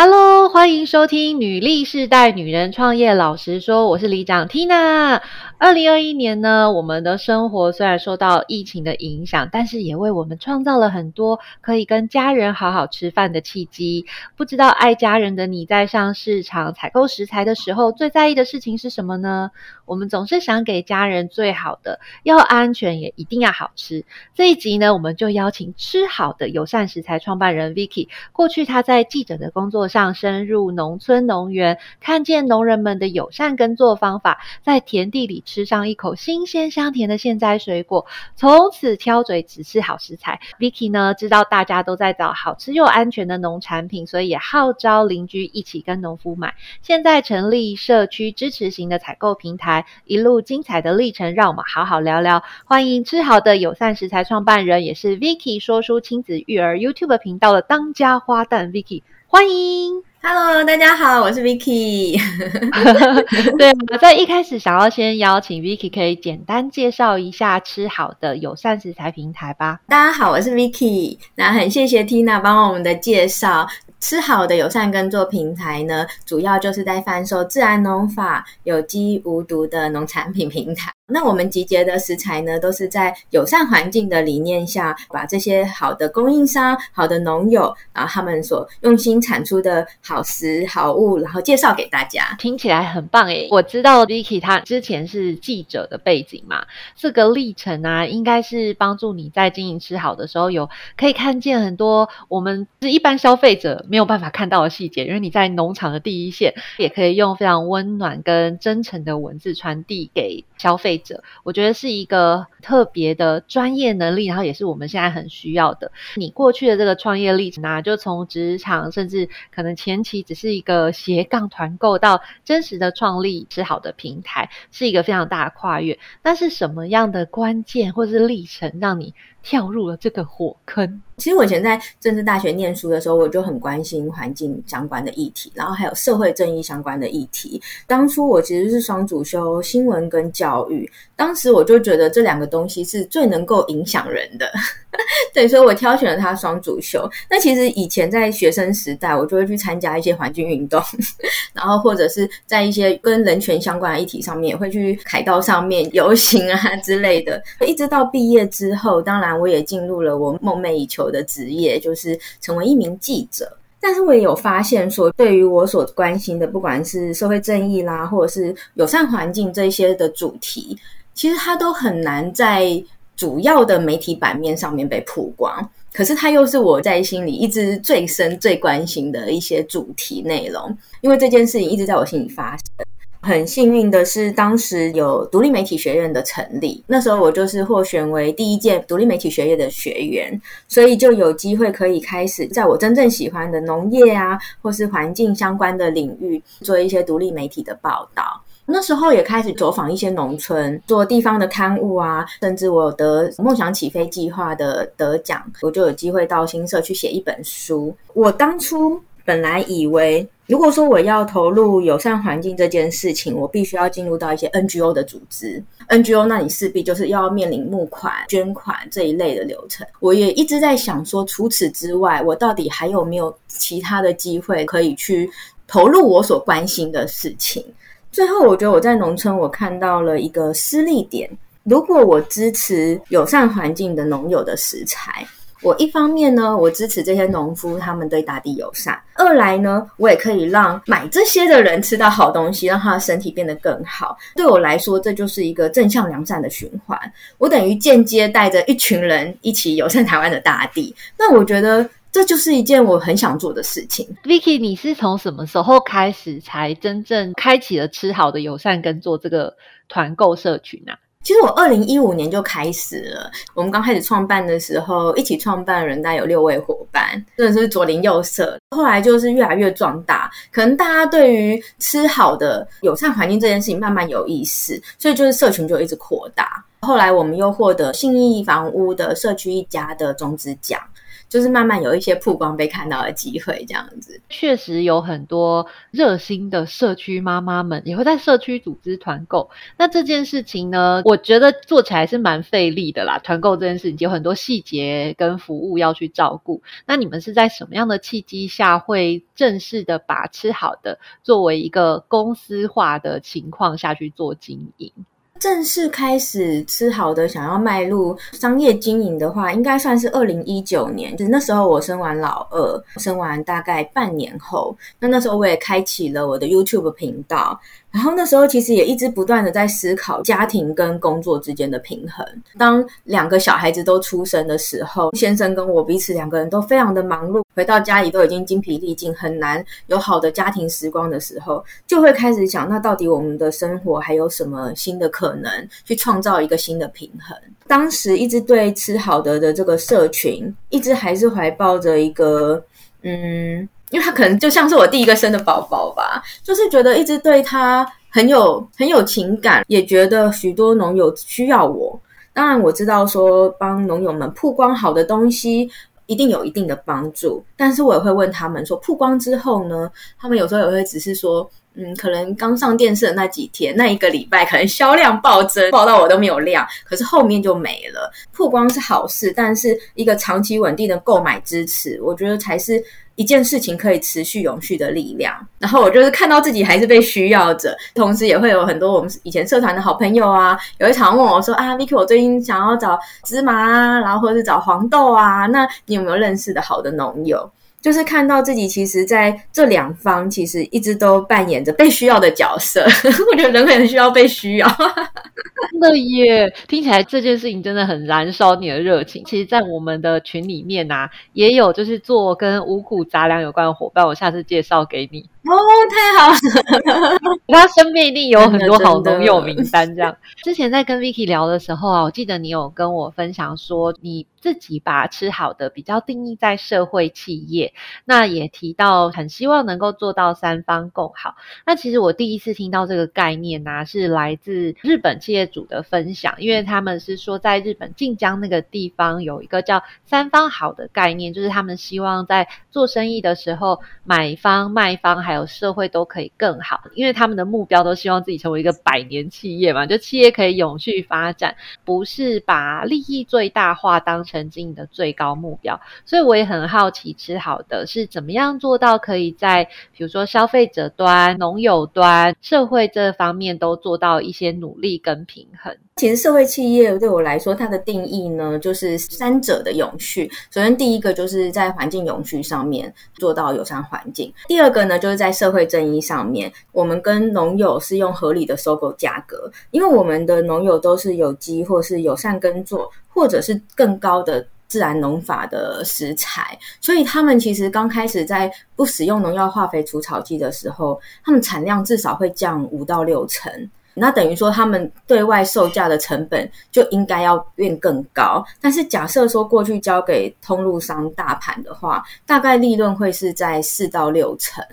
Hello，欢迎收听《女力世代女人创业老实说》，我是里长 Tina。二零二一年呢，我们的生活虽然受到疫情的影响，但是也为我们创造了很多可以跟家人好好吃饭的契机。不知道爱家人的你在上市场采购食材的时候，最在意的事情是什么呢？我们总是想给家人最好的，要安全也一定要好吃。这一集呢，我们就邀请吃好的友善食材创办人 Vicky。过去他在记者的工作上深入农村农园，看见农人们的友善耕作方法，在田地里。吃上一口新鲜香甜的现摘水果，从此挑嘴只吃好食材。Vicky 呢，知道大家都在找好吃又安全的农产品，所以也号召邻居一起跟农夫买。现在成立社区支持型的采购平台，一路精彩的历程，让我们好好聊聊。欢迎吃好的友善食材创办人，也是 Vicky 说书亲子育儿 YouTube 频道的当家花旦 Vicky，欢迎。Hello，大家好，我是 Vicky。对，我在一开始想要先邀请 Vicky，可以简单介绍一下吃好的友善食材平台吧。大家好，我是 Vicky。那很谢谢 Tina 帮我们的介绍。吃好的友善耕作平台呢，主要就是在贩售自然农法、有机无毒的农产品平台。那我们集结的食材呢，都是在友善环境的理念下，把这些好的供应商、好的农友，然后他们所用心产出的好食好物，然后介绍给大家。听起来很棒诶！我知道 Vicky 他之前是记者的背景嘛，这个历程啊，应该是帮助你在经营吃好的时候，有可以看见很多我们是一般消费者没有办法看到的细节，因为你在农场的第一线，也可以用非常温暖跟真诚的文字传递给消费。者，我觉得是一个特别的专业能力，然后也是我们现在很需要的。你过去的这个创业历程啊，就从职场，甚至可能前期只是一个斜杠团购，到真实的创立是好的平台，是一个非常大的跨越。那是什么样的关键或是历程，让你跳入了这个火坑？其实我以前在政治大学念书的时候，我就很关心环境相关的议题，然后还有社会正义相关的议题。当初我其实是双主修新闻跟教育，当时我就觉得这两个东西是最能够影响人的，对，所以我挑选了它双主修。那其实以前在学生时代，我就会去参加一些环境运动，然后或者是在一些跟人权相关的议题上面，也会去凯道上面游行啊之类的。一直到毕业之后，当然我也进入了我梦寐以求。的职业就是成为一名记者，但是我也有发现说，对于我所关心的，不管是社会正义啦，或者是友善环境这些的主题，其实它都很难在主要的媒体版面上面被曝光。可是它又是我在心里一直最深、最关心的一些主题内容，因为这件事情一直在我心里发生。很幸运的是，当时有独立媒体学院的成立，那时候我就是获选为第一届独立媒体学院的学员，所以就有机会可以开始在我真正喜欢的农业啊，或是环境相关的领域做一些独立媒体的报道。那时候也开始走访一些农村，做地方的刊物啊，甚至我得梦想起飞计划的得奖，我就有机会到新社去写一本书。我当初。本来以为，如果说我要投入友善环境这件事情，我必须要进入到一些 NGO 的组织，NGO 那你势必就是要面临募款、捐款这一类的流程。我也一直在想说，除此之外，我到底还有没有其他的机会可以去投入我所关心的事情？最后，我觉得我在农村，我看到了一个私利点。如果我支持友善环境的农友的食材。我一方面呢，我支持这些农夫，他们对大地友善；二来呢，我也可以让买这些的人吃到好东西，让他的身体变得更好。对我来说，这就是一个正向良善的循环。我等于间接带着一群人一起友善台湾的大地。那我觉得这就是一件我很想做的事情。Vicky，你是从什么时候开始才真正开启了吃好的友善跟做这个团购社群啊？其实我二零一五年就开始了。我们刚开始创办的时候，一起创办人大概有六位伙伴，真的是左邻右舍。后来就是越来越壮大，可能大家对于吃好的友善环境这件事情慢慢有意识，所以就是社群就一直扩大。后来我们又获得信义房屋的社区一家的种子奖。就是慢慢有一些曝光被看到的机会，这样子。确实有很多热心的社区妈妈们也会在社区组织团购。那这件事情呢，我觉得做起来是蛮费力的啦。团购这件事情有很多细节跟服务要去照顾。那你们是在什么样的契机下会正式的把吃好的作为一个公司化的情况下去做经营？正式开始吃好的，想要迈入商业经营的话，应该算是二零一九年。就那时候我生完老二，生完大概半年后，那那时候我也开启了我的 YouTube 频道。然后那时候其实也一直不断的在思考家庭跟工作之间的平衡。当两个小孩子都出生的时候，先生跟我彼此两个人都非常的忙碌，回到家里都已经精疲力尽，很难有好的家庭时光的时候，就会开始想，那到底我们的生活还有什么新的可能，去创造一个新的平衡？当时一直对吃好的的这个社群，一直还是怀抱着一个嗯。因为他可能就像是我第一个生的宝宝吧，就是觉得一直对他很有很有情感，也觉得许多农友需要我。当然我知道说帮农友们曝光好的东西一定有一定的帮助，但是我也会问他们说，曝光之后呢，他们有时候也会只是说，嗯，可能刚上电视的那几天，那一个礼拜可能销量暴增，爆到我都没有量，可是后面就没了。曝光是好事，但是一个长期稳定的购买支持，我觉得才是。一件事情可以持续永续的力量，然后我就是看到自己还是被需要着，同时也会有很多我们以前社团的好朋友啊，有一场问我说啊，Vicky，我最近想要找芝麻啊，然后或者是找黄豆啊，那你有没有认识的好的农友？就是看到自己其实在这两方其实一直都扮演着被需要的角色，我觉得人很需要被需要，真的耶！听起来这件事情真的很燃烧你的热情。其实，在我们的群里面啊，也有就是做跟五谷杂粮有关的伙伴，我下次介绍给你。哦，太好了！他身边一定有很多好农友名单。这样，之前在跟 Vicky 聊的时候啊，我记得你有跟我分享说，你自己把吃好的比较定义在社会企业，那也提到很希望能够做到三方共好。那其实我第一次听到这个概念呢，是来自日本企业主的分享，因为他们是说在日本晋江那个地方有一个叫三方好的概念，就是他们希望在做生意的时候，买方、卖方还有社会都可以更好，因为他们的目标都希望自己成为一个百年企业嘛，就企业可以永续发展，不是把利益最大化当成经营的最高目标。所以我也很好奇，吃好的是怎么样做到可以在比如说消费者端、农友端、社会这方面都做到一些努力跟平衡。其实社会企业对我来说，它的定义呢，就是三者的永续。首先，第一个就是在环境永续上面做到友善环境；第二个呢，就是在在社会正义上面，我们跟农友是用合理的收购价格，因为我们的农友都是有机或是友善耕作，或者是更高的自然农法的食材，所以他们其实刚开始在不使用农药、化肥、除草剂的时候，他们产量至少会降五到六成。那等于说，他们对外售价的成本就应该要变更高。但是假设说过去交给通路商大盘的话，大概利润会是在四到六成。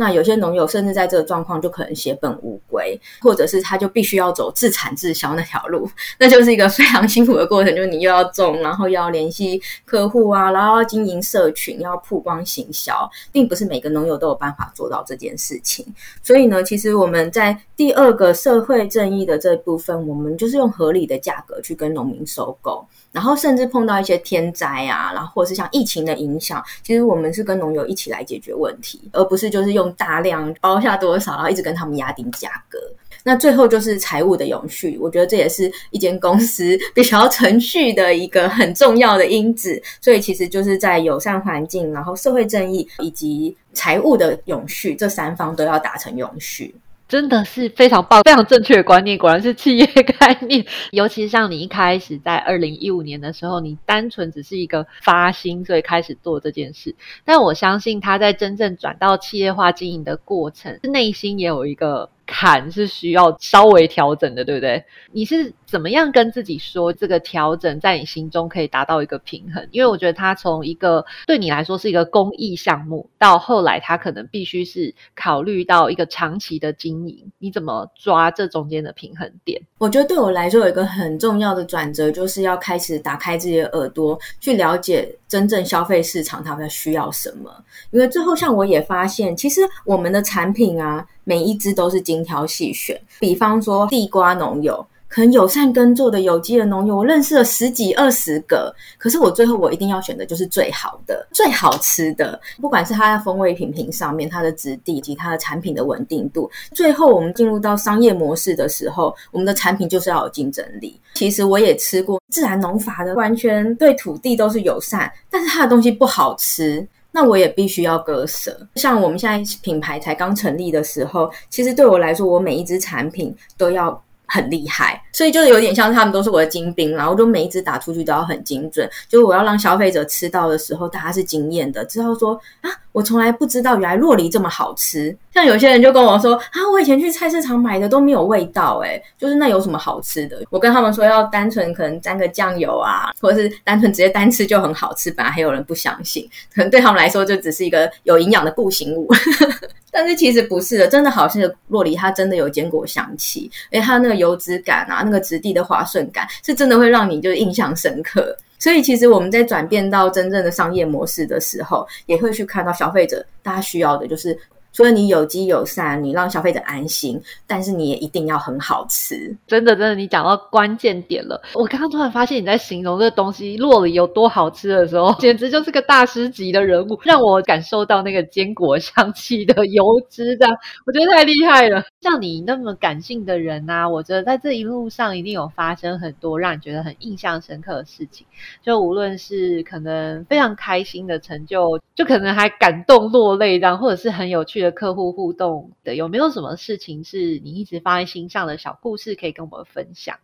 那有些农友甚至在这个状况就可能血本无归，或者是他就必须要走自产自销那条路，那就是一个非常辛苦的过程。就是你又要种，然后要联系客户啊，然后要经营社群，要曝光行销，并不是每个农友都有办法做到这件事情。所以呢，其实我们在第二个社会正义的这一部分，我们就是用合理的价格去跟农民收购。然后甚至碰到一些天灾啊，然后或是像疫情的影响，其实我们是跟农友一起来解决问题，而不是就是用大量包下多少，然后一直跟他们压低价格。那最后就是财务的永续，我觉得这也是一间公司必须要存续的一个很重要的因子。所以其实就是在友善环境、然后社会正义以及财务的永续这三方都要达成永续。真的是非常棒、非常正确的观念，果然是企业概念。尤其像你一开始在二零一五年的时候，你单纯只是一个发心，所以开始做这件事。但我相信他在真正转到企业化经营的过程，内心也有一个坎是需要稍微调整的，对不对？你是怎么样跟自己说这个调整在你心中可以达到一个平衡？因为我觉得它从一个对你来说是一个公益项目，到后来它可能必须是考虑到一个长期的经营，你怎么抓这中间的平衡点？我觉得对我来说有一个很重要的转折，就是要开始打开自己的耳朵，去了解真正消费市场他们需要什么。因为最后，像我也发现，其实我们的产品啊，每一支都是精挑细选。比方说地瓜农友。可能友善耕作的有机的农友，我认识了十几二十个，可是我最后我一定要选的就是最好的、最好吃的，不管是它的风味品评上面、它的质地以及它的产品的稳定度。最后我们进入到商业模式的时候，我们的产品就是要有竞争力。其实我也吃过自然农法的，完全对土地都是友善，但是它的东西不好吃，那我也必须要割舍。像我们现在品牌才刚成立的时候，其实对我来说，我每一支产品都要。很厉害，所以就有点像他们都是我的精兵，然后就每一只打出去都要很精准，就是我要让消费者吃到的时候，大家是惊艳的，知道说啊，我从来不知道原来洛梨这么好吃。像有些人就跟我说啊，我以前去菜市场买的都没有味道，诶就是那有什么好吃的？我跟他们说要单纯可能沾个酱油啊，或者是单纯直接单吃就很好吃，本来还有人不相信，可 能对他们来说就只是一个有营养的固形物。但是其实不是的，真的好吃的洛梨，它真的有坚果香气，诶它那个油脂感啊，那个质地的滑顺感，是真的会让你就是印象深刻。所以其实我们在转变到真正的商业模式的时候，也会去看到消费者大家需要的就是。除了你有机友善，你让消费者安心，但是你也一定要很好吃。真的，真的，你讲到关键点了。我刚刚突然发现你在形容这东西洛里有多好吃的时候，简直就是个大师级的人物，让我感受到那个坚果香气的油脂的，我觉得太厉害了。像你那么感性的人呐，我觉得在这一路上一定有发生很多让你觉得很印象深刻的事情。就无论是可能非常开心的成就，就可能还感动落泪这样，或者是很有趣的。客户互动的有没有什么事情是你一直放在心上的小故事可以跟我们分享？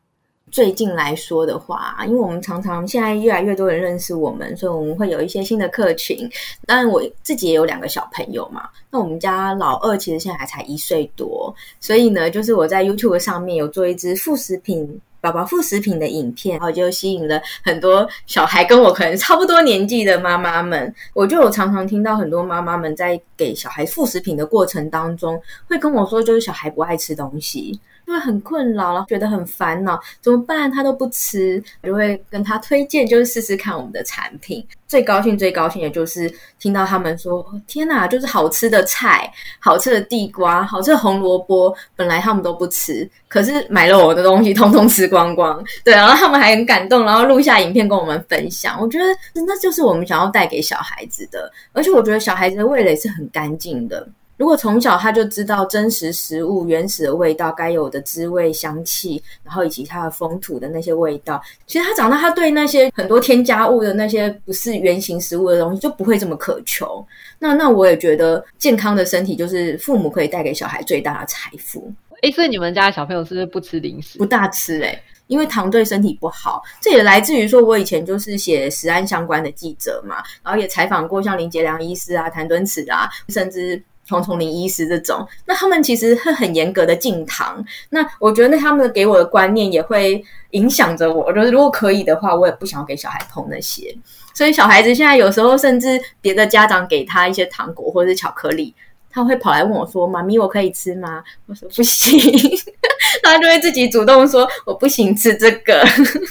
最近来说的话，因为我们常常现在越来越多人认识我们，所以我们会有一些新的客群。当然我自己也有两个小朋友嘛，那我们家老二其实现在还才一岁多，所以呢，就是我在 YouTube 上面有做一支副食品。宝宝副食品的影片，然后就吸引了很多小孩跟我可能差不多年纪的妈妈们。我就有常常听到很多妈妈们在给小孩副食品的过程当中，会跟我说，就是小孩不爱吃东西。因为很困扰了，觉得很烦恼，怎么办？他都不吃，就会跟他推荐，就是试试看我们的产品。最高兴、最高兴的就是听到他们说：“天哪，就是好吃的菜，好吃的地瓜，好吃的红萝卜，本来他们都不吃，可是买了我的东西，通通吃光光。”对，然后他们还很感动，然后录下影片跟我们分享。我觉得那就是我们想要带给小孩子的，而且我觉得小孩子的味蕾是很干净的。如果从小他就知道真实食物原始的味道该有的滋味、香气，然后以及它的风土的那些味道，其实他长大他对那些很多添加物的那些不是原型食物的东西就不会这么渴求。那那我也觉得健康的身体就是父母可以带给小孩最大的财富。哎，所以你们家的小朋友是不是不吃零食？不大吃哎，因为糖对身体不好。这也来自于说我以前就是写食安相关的记者嘛，然后也采访过像林杰良医师啊、谭敦慈啊，甚至。从从林医师这种，那他们其实会很严格的禁糖。那我觉得，那他们给我的观念也会影响着我。就是如果可以的话，我也不想要给小孩碰那些。所以小孩子现在有时候，甚至别的家长给他一些糖果或者是巧克力，他会跑来问我说：“妈咪，我可以吃吗？”我说：“不行。”他就会自己主动说：“我不行吃这个。”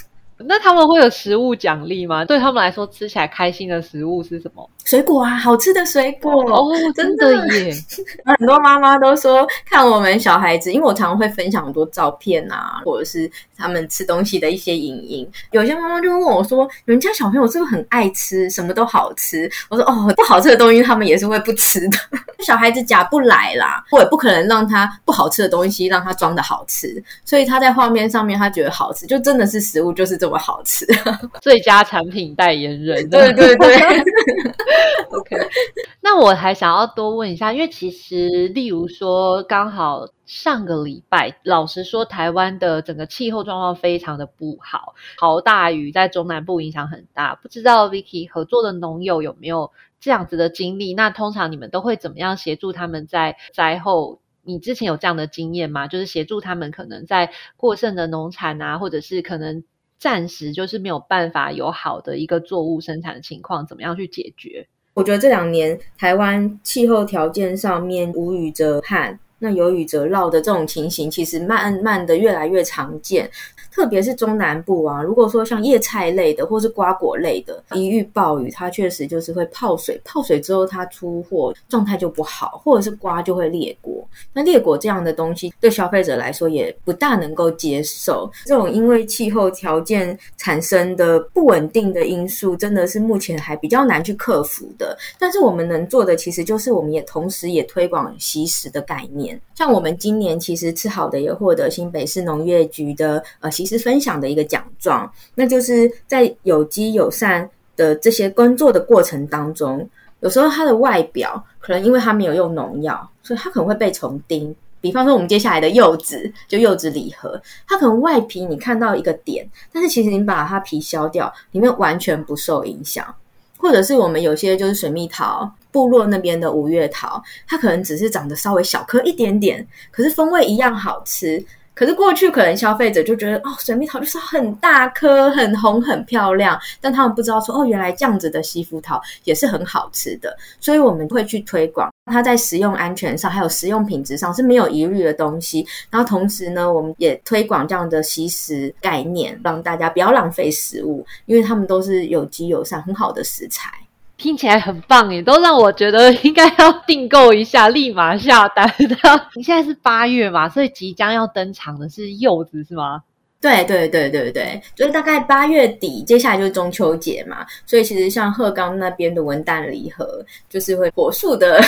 那他们会有食物奖励吗？对他们来说，吃起来开心的食物是什么？水果啊，好吃的水果哦，真的耶！很多妈妈都说看我们小孩子，因为我常常会分享很多照片啊，或者是他们吃东西的一些影音。有些妈妈就会问我说：“人家小朋友是不是很爱吃，什么都好吃？”我说：“哦，不好吃的东西他们也是会不吃的。小孩子假不来啦，我也不可能让他不好吃的东西让他装的好吃。所以他在画面上面他觉得好吃，就真的是食物就是这么好吃。最佳产品代言人，对对对。” OK，那我还想要多问一下，因为其实，例如说，刚好上个礼拜，老实说，台湾的整个气候状况非常的不好，好大雨在中南部影响很大。不知道 Vicky 合作的农友有没有这样子的经历？那通常你们都会怎么样协助他们在灾后你之前有这样的经验吗？就是协助他们可能在过剩的农产啊，或者是可能暂时就是没有办法有好的一个作物生产的情况，怎么样去解决？我觉得这两年台湾气候条件上面无雨则旱。那有雨则涝的这种情形，其实慢慢的越来越常见，特别是中南部啊。如果说像叶菜类的，或是瓜果类的，一遇暴雨，它确实就是会泡水，泡水之后它出货状态就不好，或者是瓜就会裂果。那裂果这样的东西，对消费者来说也不大能够接受。这种因为气候条件产生的不稳定的因素，真的是目前还比较难去克服的。但是我们能做的，其实就是我们也同时也推广习食的概念。像我们今年其实吃好的也获得新北市农业局的呃习食分享的一个奖状，那就是在有机友善的这些工作的过程当中，有时候它的外表可能因为它没有用农药，所以它可能会被虫叮。比方说我们接下来的柚子，就柚子礼盒，它可能外皮你看到一个点，但是其实你把它皮削掉，里面完全不受影响。或者是我们有些就是水蜜桃部落那边的五月桃，它可能只是长得稍微小颗一点点，可是风味一样好吃。可是过去可能消费者就觉得哦，水蜜桃就是很大颗、很红、很漂亮，但他们不知道说哦，原来这样子的西福桃也是很好吃的。所以我们会去推广它在食用安全上，还有食用品质上是没有疑虑的东西。然后同时呢，我们也推广这样的吸食概念，让大家不要浪费食物，因为他们都是有机友善、很好的食材。听起来很棒耶，都让我觉得应该要订购一下，立马下单的。你现在是八月嘛，所以即将要登场的是柚子是吗？对对对对对，就是大概八月底，接下来就是中秋节嘛，所以其实像鹤冈那边的文旦礼盒，就是会火速的，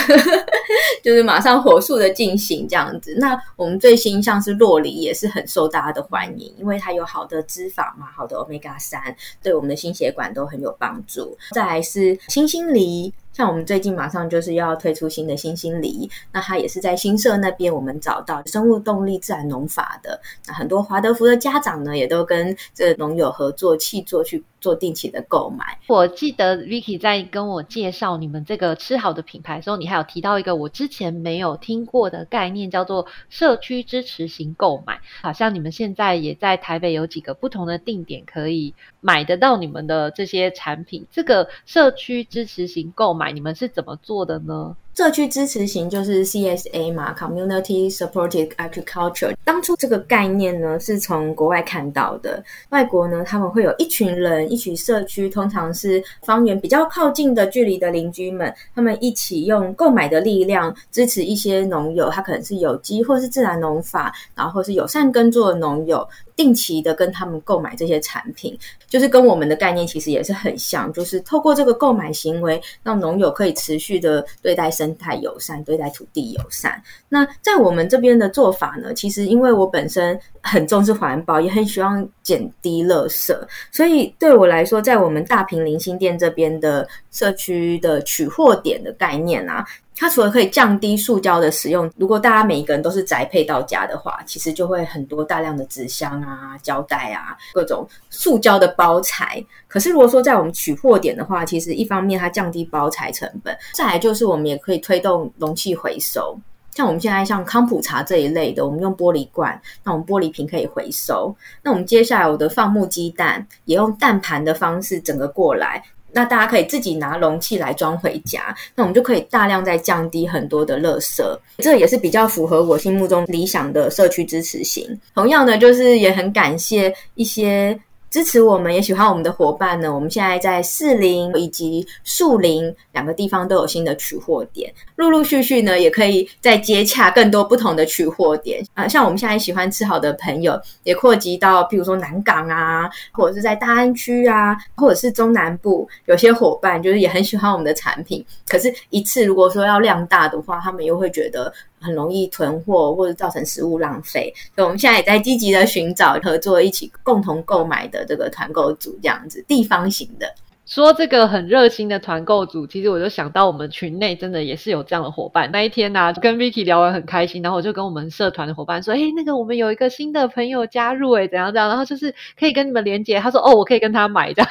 就是马上火速的进行这样子。那我们最新像是洛梨也是很受大家的欢迎，因为它有好的脂肪嘛，好的 omega 三，对我们的心血管都很有帮助。再来是星星梨。像我们最近马上就是要推出新的新兴梨，那它也是在新社那边，我们找到生物动力自然农法的，那很多华德福的家长呢，也都跟这农友合作，契作去。做定期的购买。我记得 Vicky 在跟我介绍你们这个吃好的品牌的时候，你还有提到一个我之前没有听过的概念，叫做社区支持型购买。好像你们现在也在台北有几个不同的定点可以买得到你们的这些产品。这个社区支持型购买，你们是怎么做的呢？社区支持型就是 CSA 嘛，Community Supported Agriculture。当初这个概念呢，是从国外看到的。外国呢，他们会有一群人，一群社区，通常是方圆比较靠近的距离的邻居们，他们一起用购买的力量支持一些农友，他可能是有机或是自然农法，然后是友善耕作的农友。定期的跟他们购买这些产品，就是跟我们的概念其实也是很像，就是透过这个购买行为，让农友可以持续的对待生态友善，对待土地友善。那在我们这边的做法呢，其实因为我本身很重视环保，也很希望减低垃圾，所以对我来说，在我们大平零星店这边的社区的取货点的概念啊。它除了可以降低塑胶的使用，如果大家每一个人都是宅配到家的话，其实就会很多大量的纸箱啊、胶带啊、各种塑胶的包材。可是如果说在我们取货点的话，其实一方面它降低包材成本，再来就是我们也可以推动容器回收。像我们现在像康普茶这一类的，我们用玻璃罐，那我们玻璃瓶可以回收。那我们接下来我的放牧鸡蛋也用蛋盘的方式整个过来。那大家可以自己拿容器来装回家，那我们就可以大量在降低很多的垃圾，这也是比较符合我心目中理想的社区支持型。同样的，就是也很感谢一些。支持我们也喜欢我们的伙伴呢。我们现在在士林以及树林两个地方都有新的取货点，陆陆续续呢也可以再接洽更多不同的取货点啊。像我们现在喜欢吃好的朋友，也扩及到譬如说南港啊，或者是在大安区啊，或者是中南部，有些伙伴就是也很喜欢我们的产品。可是，一次如果说要量大的话，他们又会觉得。很容易囤货或者造成食物浪费，所以我们现在也在积极的寻找合作，一起共同购买的这个团购组这样子地方型的。说这个很热心的团购组，其实我就想到我们群内真的也是有这样的伙伴。那一天呢，跟 Vicky 聊完很开心，然后我就跟我们社团的伙伴说：“哎，那个我们有一个新的朋友加入，哎，怎样怎样？然后就是可以跟你们连接。”他说：“哦，我可以跟他买的，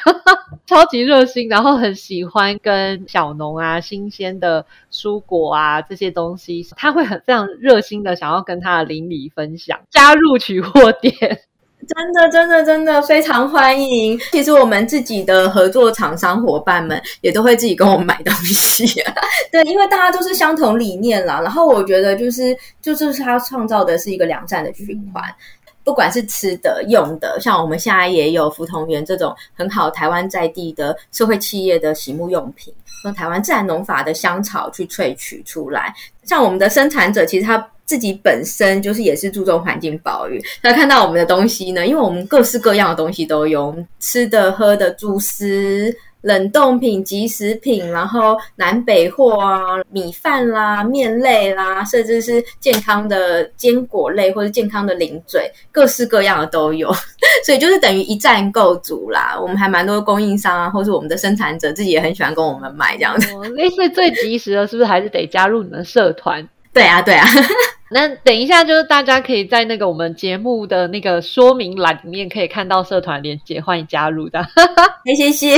超级热心，然后很喜欢跟小农啊、新鲜的蔬果啊这些东西，他会很非常热心的想要跟他的邻里分享，加入取货店。”真的，真的，真的非常欢迎。其实我们自己的合作厂商伙伴们也都会自己跟我们买东西，对，因为大家都是相同理念啦。然后我觉得就是，就是他创造的是一个良善的循环，不管是吃的、用的，像我们现在也有福同源这种很好台湾在地的社会企业的洗沐用品，用台湾自然农法的香草去萃取出来。像我们的生产者，其实他。自己本身就是也是注重环境保育，那看到我们的东西呢，因为我们各式各样的东西都有，吃的、喝的、主食、冷冻品、即食品，然后南北货啊，米饭啦、面类啦，甚至是健康的坚果类或者健康的零嘴，各式各样的都有，所以就是等于一站购足啦。我们还蛮多供应商啊，或是我们的生产者自己也很喜欢跟我们买这样子。类似最及时的，是不是还是得加入你们社团？对啊，对啊。那等一下，就是大家可以在那个我们节目的那个说明栏里面可以看到社团连接，欢迎加入的。谢谢，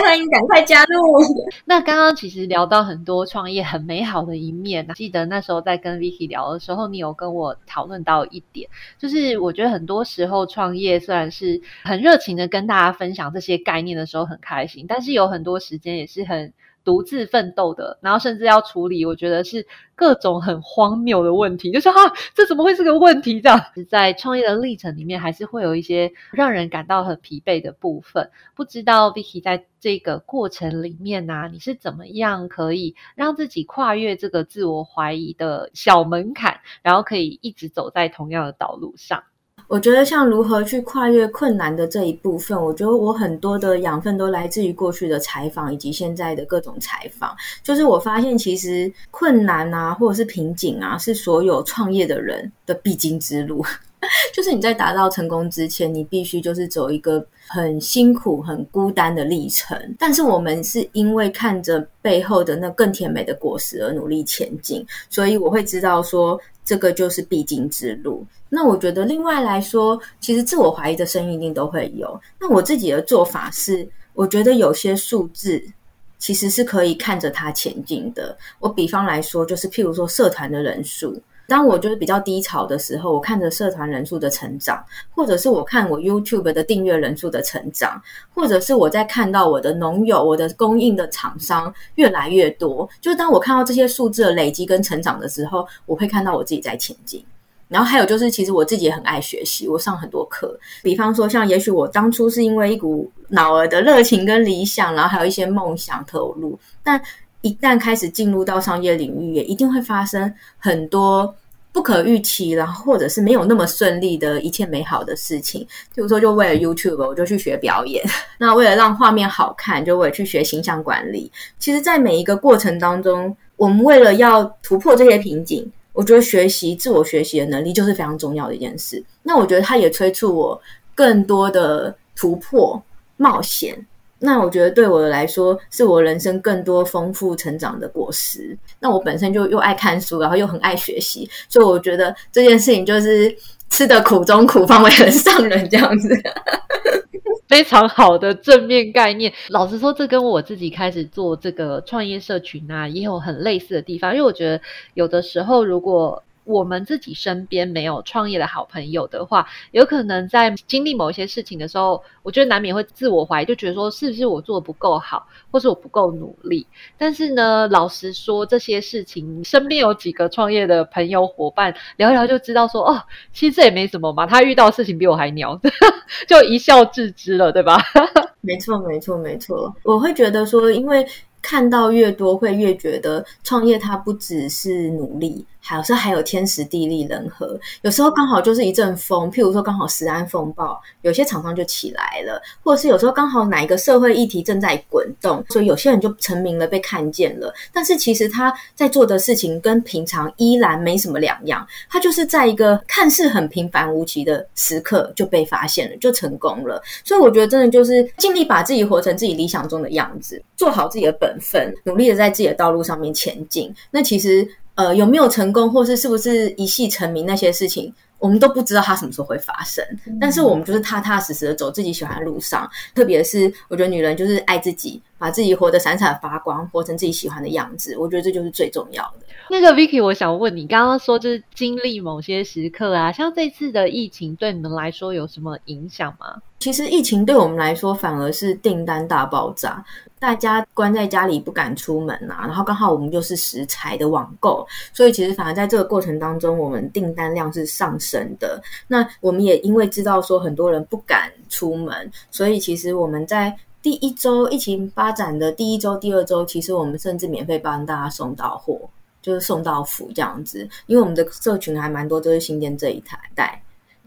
欢迎赶快加入。那刚刚其实聊到很多创业很美好的一面，记得那时候在跟 Vicky 聊的时候，你有跟我讨论到一点，就是我觉得很多时候创业虽然是很热情的跟大家分享这些概念的时候很开心，但是有很多时间也是很。独自奋斗的，然后甚至要处理，我觉得是各种很荒谬的问题，就是哈，这怎么会是个问题？这样在创业的历程里面，还是会有一些让人感到很疲惫的部分。不知道 Vicky 在这个过程里面呢，你是怎么样可以让自己跨越这个自我怀疑的小门槛，然后可以一直走在同样的道路上？我觉得像如何去跨越困难的这一部分，我觉得我很多的养分都来自于过去的采访以及现在的各种采访。就是我发现，其实困难啊，或者是瓶颈啊，是所有创业的人的必经之路。就是你在达到成功之前，你必须就是走一个很辛苦、很孤单的历程。但是我们是因为看着背后的那更甜美的果实而努力前进，所以我会知道说，这个就是必经之路。那我觉得，另外来说，其实自我怀疑的声音一定都会有。那我自己的做法是，我觉得有些数字其实是可以看着它前进的。我比方来说，就是譬如说社团的人数，当我就是比较低潮的时候，我看着社团人数的成长，或者是我看我 YouTube 的订阅人数的成长，或者是我在看到我的农友、我的供应的厂商越来越多，就是当我看到这些数字的累积跟成长的时候，我会看到我自己在前进。然后还有就是，其实我自己也很爱学习，我上很多课。比方说，像也许我当初是因为一股脑儿的热情跟理想，然后还有一些梦想投入。但一旦开始进入到商业领域，也一定会发生很多不可预期，然后或者是没有那么顺利的一切美好的事情。譬如说，就为了 YouTube，我就去学表演；那为了让画面好看，就我也去学形象管理。其实，在每一个过程当中，我们为了要突破这些瓶颈。我觉得学习自我学习的能力就是非常重要的一件事。那我觉得它也催促我更多的突破冒险。那我觉得对我来说，是我人生更多丰富成长的果实。那我本身就又爱看书，然后又很爱学习，所以我觉得这件事情就是吃的苦中苦，方为人上人这样子。非常好的正面概念。老实说，这跟我自己开始做这个创业社群啊，也有很类似的地方。因为我觉得有的时候，如果我们自己身边没有创业的好朋友的话，有可能在经历某一些事情的时候，我觉得难免会自我怀疑，就觉得说是不是我做的不够好，或是我不够努力。但是呢，老实说，这些事情身边有几个创业的朋友伙伴聊一聊，就知道说哦，其实这也没什么嘛。他遇到事情比我还牛，就一笑置之了，对吧？没错，没错，没错。我会觉得说，因为看到越多，会越觉得创业它不只是努力。还有时候还有天时地利人和，有时候刚好就是一阵风，譬如说刚好时安风暴，有些厂商就起来了，或者是有时候刚好哪一个社会议题正在滚动，所以有些人就成名了，被看见了。但是其实他在做的事情跟平常依然没什么两样，他就是在一个看似很平凡无奇的时刻就被发现了，就成功了。所以我觉得真的就是尽力把自己活成自己理想中的样子，做好自己的本分，努力的在自己的道路上面前进。那其实。呃，有没有成功，或是是不是一系成名那些事情，我们都不知道它什么时候会发生。但是我们就是踏踏实实的走自己喜欢的路上。特别是我觉得女人就是爱自己，把自己活得闪闪发光，活成自己喜欢的样子。我觉得这就是最重要的。那个 Vicky，我想问你，刚刚说就是经历某些时刻啊，像这次的疫情对你们来说有什么影响吗？其实疫情对我们来说反而是订单大爆炸。大家关在家里不敢出门啊，然后刚好我们又是食材的网购，所以其实反而在这个过程当中，我们订单量是上升的。那我们也因为知道说很多人不敢出门，所以其实我们在第一周疫情发展的第一周、第二周，其实我们甚至免费帮大家送到货，就是送到府这样子。因为我们的社群还蛮多都是新店这一台带，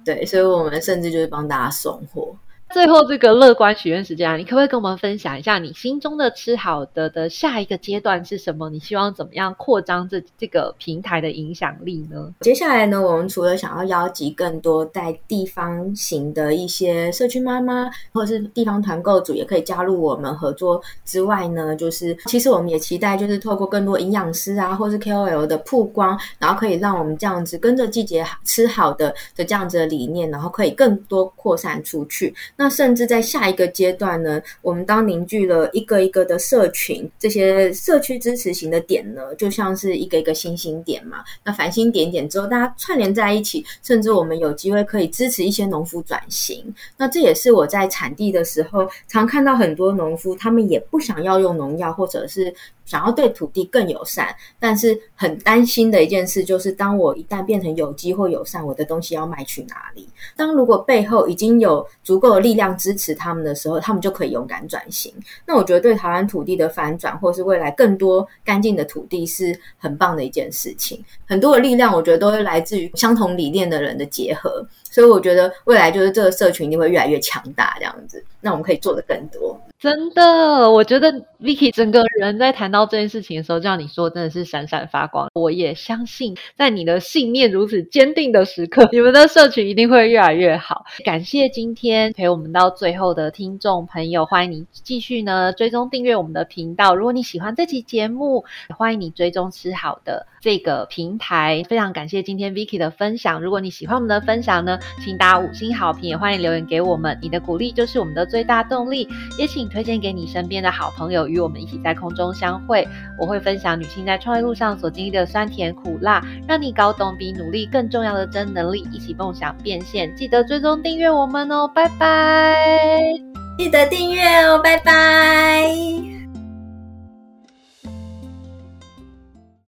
对，所以我们甚至就是帮大家送货。最后这个乐观许愿时间啊，你可不可以跟我们分享一下你心中的吃好的的下一个阶段是什么？你希望怎么样扩张这这个平台的影响力呢？接下来呢，我们除了想要邀集更多在地方型的一些社区妈妈，或者是地方团购组，也可以加入我们合作之外呢，就是其实我们也期待就是透过更多营养师啊，或是 KOL 的曝光，然后可以让我们这样子跟着季节吃好的的这样子的理念，然后可以更多扩散出去。那甚至在下一个阶段呢，我们当凝聚了一个一个的社群，这些社区支持型的点呢，就像是一个一个星星点嘛。那繁星点点之后，大家串联在一起，甚至我们有机会可以支持一些农夫转型。那这也是我在产地的时候，常看到很多农夫，他们也不想要用农药，或者是。想要对土地更友善，但是很担心的一件事就是，当我一旦变成有机或友善，我的东西要卖去哪里？当如果背后已经有足够的力量支持他们的时候，他们就可以勇敢转型。那我觉得对台湾土地的反转，或是未来更多干净的土地，是很棒的一件事情。很多的力量，我觉得都会来自于相同理念的人的结合。所以我觉得未来就是这个社群一定会越来越强大，这样子，那我们可以做的更多。真的，我觉得 Vicky 整个人在谈到这件事情的时候，就像你说，真的是闪闪发光。我也相信，在你的信念如此坚定的时刻，你们的社群一定会越来越好。感谢今天陪我们到最后的听众朋友，欢迎你继续呢追踪订阅我们的频道。如果你喜欢这期节目，欢迎你追踪吃好的这个平台。非常感谢今天 Vicky 的分享。如果你喜欢我们的分享呢，请打五星好评，也欢迎留言给我们。你的鼓励就是我们的最大动力。也请推荐给你身边的好朋友，与我们一起在空中相会。我会分享女性在创业路上所经历的酸甜苦辣，让你搞懂比努力更重要的真能力，一起梦想变现。记得追踪订阅我们哦，拜拜！记得订阅哦，拜拜。